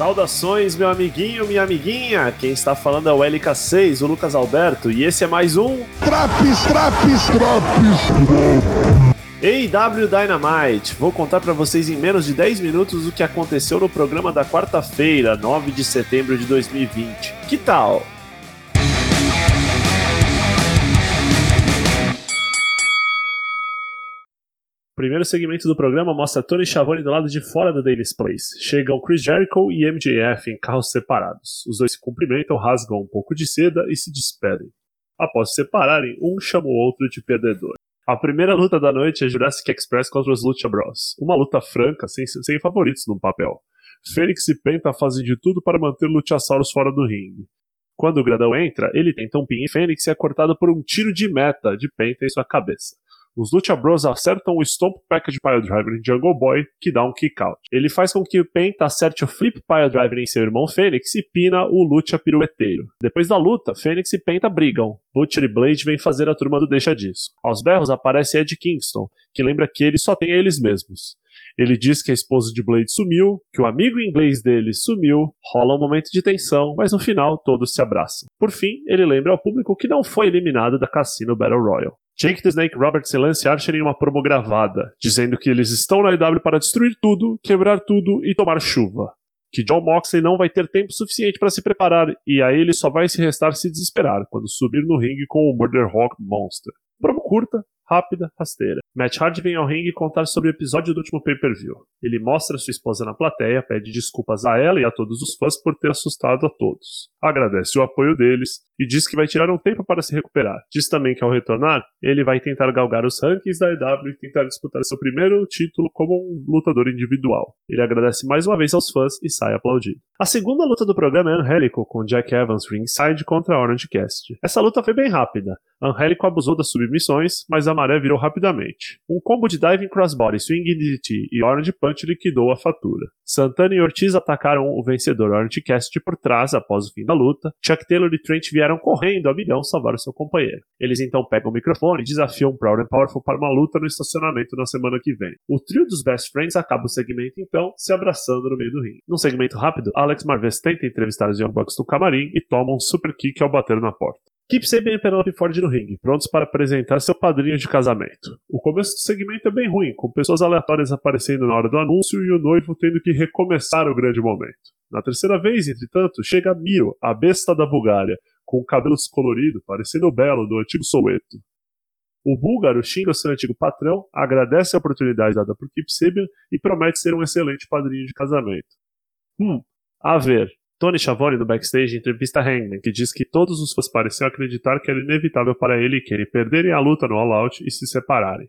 Saudações, meu amiguinho, minha amiguinha. Quem está falando é o LK6, o Lucas Alberto, e esse é mais um Traps, traps, traps. AW Dynamite. Vou contar para vocês em menos de 10 minutos o que aconteceu no programa da quarta-feira, 9 de setembro de 2020. Que tal? Primeiro segmento do programa mostra Tony Schiavone do lado de fora da Daily's Place. Chegam Chris Jericho e MJF em carros separados. Os dois se cumprimentam, rasgam um pouco de seda e se despedem. Após se separarem, um chama o outro de perdedor. A primeira luta da noite é Jurassic Express contra os Lucha Bros. Uma luta franca, sem, sem favoritos no papel. Fênix e Penta fazem de tudo para manter Luchasaurus fora do ringue. Quando o Grandão entra, ele tenta um pin em Fênix e é cortado por um tiro de meta de Penta em sua cabeça. Os Lucha Bros acertam o Stomp Package Pile Driver em Jungle Boy, que dá um kick out. Ele faz com que o Penta acerte o Flip Pile Driver em seu irmão Fênix e pina o Lucha Pirueteiro. Depois da luta, Fênix e Penta brigam. Butcher e Blade vêm fazer a turma do Deixa Disso. Aos berros aparece Ed Kingston, que lembra que ele só tem eles mesmos. Ele diz que a esposa de Blade sumiu, que o amigo inglês dele sumiu, rola um momento de tensão, mas no final todos se abraçam. Por fim, ele lembra ao público que não foi eliminado da Cassino Battle Royale. Jake the Snake Roberts e Lance Archer em uma promo gravada, dizendo que eles estão na EW para destruir tudo, quebrar tudo e tomar chuva. Que John Moxley não vai ter tempo suficiente para se preparar e a ele só vai se restar se desesperar quando subir no ringue com o Murder Hawk Monster. Promo curta, rápida, rasteira. Matt Hardy vem ao ringue contar sobre o episódio do último pay-per-view. Ele mostra sua esposa na plateia, pede desculpas a ela e a todos os fãs por ter assustado a todos. Agradece o apoio deles e diz que vai tirar um tempo para se recuperar. Diz também que ao retornar, ele vai tentar galgar os rankings da EW e tentar disputar seu primeiro título como um lutador individual. Ele agradece mais uma vez aos fãs e sai aplaudido. A segunda luta do programa é Angélico com Jack Evans ringside contra Orange Cast. Essa luta foi bem rápida. Angélico abusou das submissões, mas a maré virou rapidamente. Um combo de diving crossbody, swing DDT e Orange Punch liquidou a fatura. Santana e Ortiz atacaram o vencedor Orange Cast por trás após o fim da luta. Chuck Taylor e Trent vieram correndo a milhão salvar o seu companheiro. Eles então pegam o microfone e desafiam Proud and Powerful para uma luta no estacionamento na semana que vem. O trio dos Best Friends acaba o segmento então se abraçando no meio do ringue. Num segmento rápido, Alex Marvez tenta entrevistar os Young Bucks no camarim e toma um super kick ao bater na porta. Sabian e Penelope Ford no ringue, prontos para apresentar seu padrinho de casamento. O começo do segmento é bem ruim, com pessoas aleatórias aparecendo na hora do anúncio e o noivo tendo que recomeçar o grande momento. Na terceira vez, entretanto, chega Mio, a besta da Bulgária, com o cabelo descolorido, parecendo o belo do antigo Soweto. O búlgaro xinga seu antigo patrão, agradece a oportunidade dada por Sabian e promete ser um excelente padrinho de casamento. Hum, a ver, Tony Schiavone no backstage entrevista Hangman, que diz que todos os fãs pareciam acreditar que era inevitável para ele e Kenny perderem a luta no All Out e se separarem.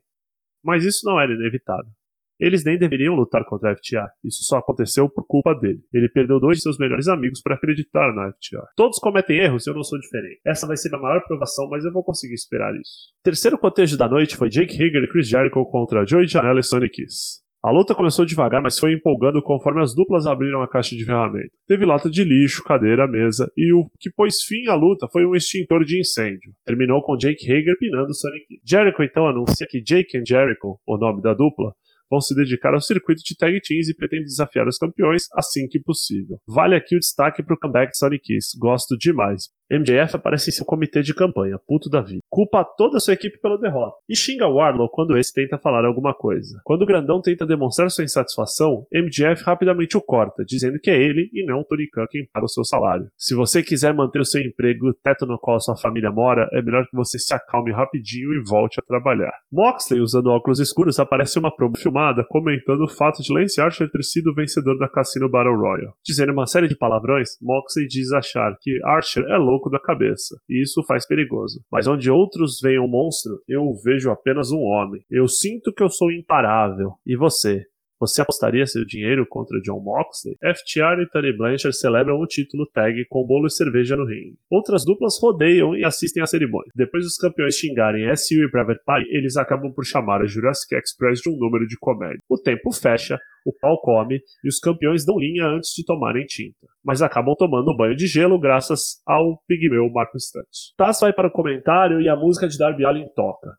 Mas isso não era inevitável. Eles nem deveriam lutar contra a FTR. Isso só aconteceu por culpa dele. Ele perdeu dois de seus melhores amigos para acreditar na FTR. Todos cometem erros e eu não sou diferente. Essa vai ser a maior provação, mas eu vou conseguir esperar isso. Terceiro cotejo da noite foi Jake Hager e Chris Jericho contra Joey Janela e Sonic Kiss. A luta começou devagar, mas foi empolgando conforme as duplas abriram a caixa de ferramenta. Teve lata de lixo, cadeira, mesa, e o que pôs fim à luta foi um extintor de incêndio. Terminou com Jake Hager pinando Sonic. Jericho então anuncia que Jake e Jericho, o nome da dupla, vão se dedicar ao circuito de tag teams e pretendem desafiar os campeões assim que possível. Vale aqui o destaque para o comeback de Sonic Kiss, gosto demais. MJF aparece em seu comitê de campanha, puto da vida. Culpa toda a sua equipe pela derrota. E xinga Warlow quando esse tenta falar alguma coisa. Quando o grandão tenta demonstrar sua insatisfação, MJF rapidamente o corta, dizendo que é ele e não Tony Khan quem paga o seu salário. Se você quiser manter o seu emprego teto no qual sua família mora, é melhor que você se acalme rapidinho e volte a trabalhar. Moxley, usando óculos escuros, aparece uma promo filmada comentando o fato de Lance Archer ter sido o vencedor da Cassino Battle Royale. Dizendo uma série de palavrões, Moxley diz achar que Archer é louco da cabeça, e isso faz perigoso. Mas onde outros veem um monstro, eu vejo apenas um homem. Eu sinto que eu sou imparável. E você? Você apostaria seu dinheiro contra John Moxley? FTR e Tony Blanchard celebram o título tag com bolo e cerveja no ringue. Outras duplas rodeiam e assistem à cerimônia. Depois dos campeões xingarem SU e Private Party, eles acabam por chamar a Jurassic Express de um número de comédia. O tempo fecha, o pau come e os campeões dão linha antes de tomarem tinta. Mas acabam tomando um banho de gelo graças ao pigmeu Marco Stunt. Taz vai para o comentário e a música de Darby Allin toca.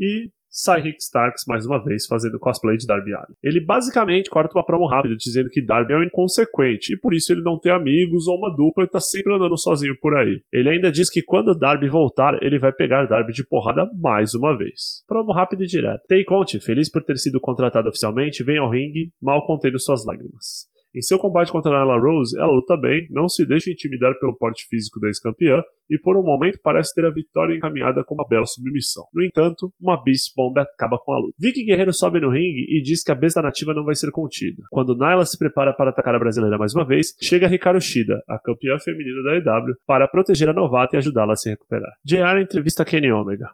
E sai Rick Starks mais uma vez fazendo cosplay de Darby Allin. Ele basicamente corta uma promo rápida dizendo que Darby é um inconsequente e por isso ele não tem amigos ou uma dupla e tá sempre andando sozinho por aí. Ele ainda diz que quando Darby voltar, ele vai pegar Darby de porrada mais uma vez. Promo rápida e direta. Tay Conte, feliz por ter sido contratado oficialmente, vem ao ringue, mal contendo suas lágrimas. Em seu combate contra Nyla Rose, ela luta bem, não se deixa intimidar pelo porte físico da ex-campeã e por um momento parece ter a vitória encaminhada com uma bela submissão. No entanto, uma Beast Bomb acaba com a luta. Vicky Guerreiro sobe no ringue e diz que a besta nativa não vai ser contida. Quando Nyla se prepara para atacar a brasileira mais uma vez, chega Ricardo Shida, a campeã feminina da EW, para proteger a novata e ajudá-la a se recuperar. JR entrevista Kenny Omega.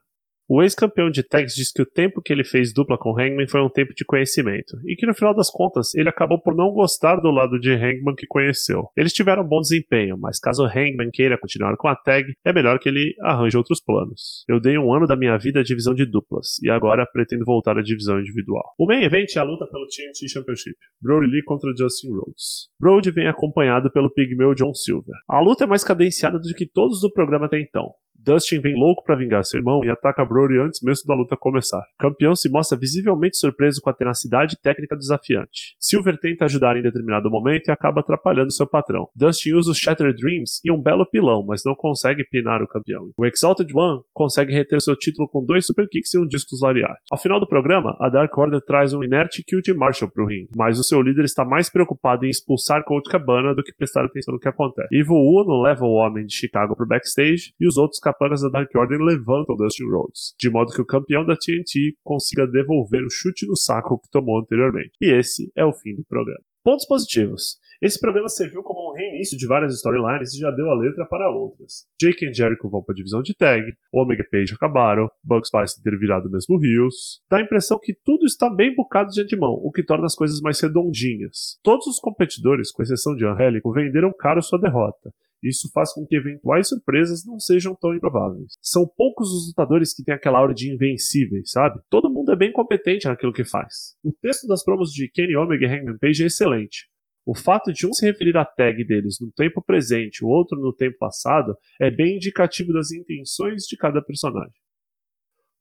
O ex-campeão de tags diz que o tempo que ele fez dupla com Hangman foi um tempo de conhecimento, e que no final das contas ele acabou por não gostar do lado de Hangman que conheceu. Eles tiveram bom desempenho, mas caso Hangman queira continuar com a tag, é melhor que ele arranje outros planos. Eu dei um ano da minha vida à divisão de duplas, e agora pretendo voltar à divisão individual. O main event é a luta pelo TNT Championship, Brody Lee contra Justin Rhodes. Brody vem acompanhado pelo pigmeu John Silver. A luta é mais cadenciada do que todos do programa até então. Dustin vem louco para vingar seu irmão e ataca Brody antes mesmo da luta começar. Campeão se mostra visivelmente surpreso com a tenacidade técnica desafiante. Silver tenta ajudar em determinado momento e acaba atrapalhando seu patrão. Dustin usa os Shattered Dreams e um belo pilão, mas não consegue pinar o campeão. O Exalted One consegue reter seu título com dois super kicks e um discos lariat. Ao final do programa, a Dark Order traz um inerte QT Marshall pro ringue, mas o seu líder está mais preocupado em expulsar Colt Cabana do que prestar atenção no que acontece. Evil Uno leva o homem de Chicago pro backstage e os outros capangas da Dark Order levantam Dustin Rhodes, de modo que o campeão da TNT consiga devolver o chute no saco que tomou anteriormente. E esse é o fim do programa. Pontos positivos. Esse programa serviu como um reinício de várias storylines e já deu a letra para outras. Jake e Jericho vão para a divisão de tag, Omega Page acabaram, Bugs parecem ter virado mesmo rios. Dá a impressão que tudo está bem bucado de antemão, o que torna as coisas mais redondinhas. Todos os competidores, com exceção de Angélico, venderam caro sua derrota. Isso faz com que eventuais surpresas não sejam tão improváveis. São poucos os lutadores que têm aquela aura de invencíveis, sabe? Todo mundo é bem competente naquilo que faz. O texto das promos de Kenny Omega e Hangman Page é excelente. O fato de um se referir à tag deles no tempo presente, o outro no tempo passado, é bem indicativo das intenções de cada personagem.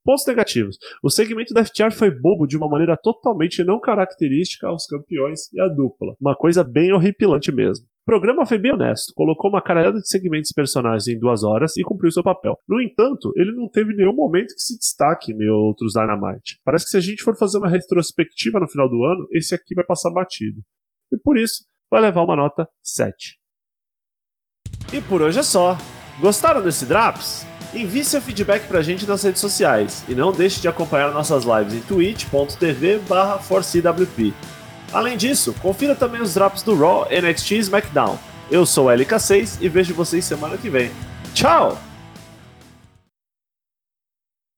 Pontos negativos. O segmento da FTR foi bobo de uma maneira totalmente não característica aos campeões e à dupla. Uma coisa bem horripilante mesmo. O programa foi bem honesto, colocou uma caralhada de segmentos e personagens em duas horas e cumpriu seu papel. No entanto, ele não teve nenhum momento que se destaque em outros Dynamite. Parece que se a gente for fazer uma retrospectiva no final do ano, esse aqui vai passar batido. E por isso, vai levar uma nota 7. E por hoje é só. Gostaram desse Drops? Envie seu feedback pra gente nas redes sociais e não deixe de acompanhar nossas lives em twitch.tv barra Além disso, confira também os drops do Raw, NXT e SmackDown. Eu sou o LK6 e vejo vocês semana que vem. Tchau!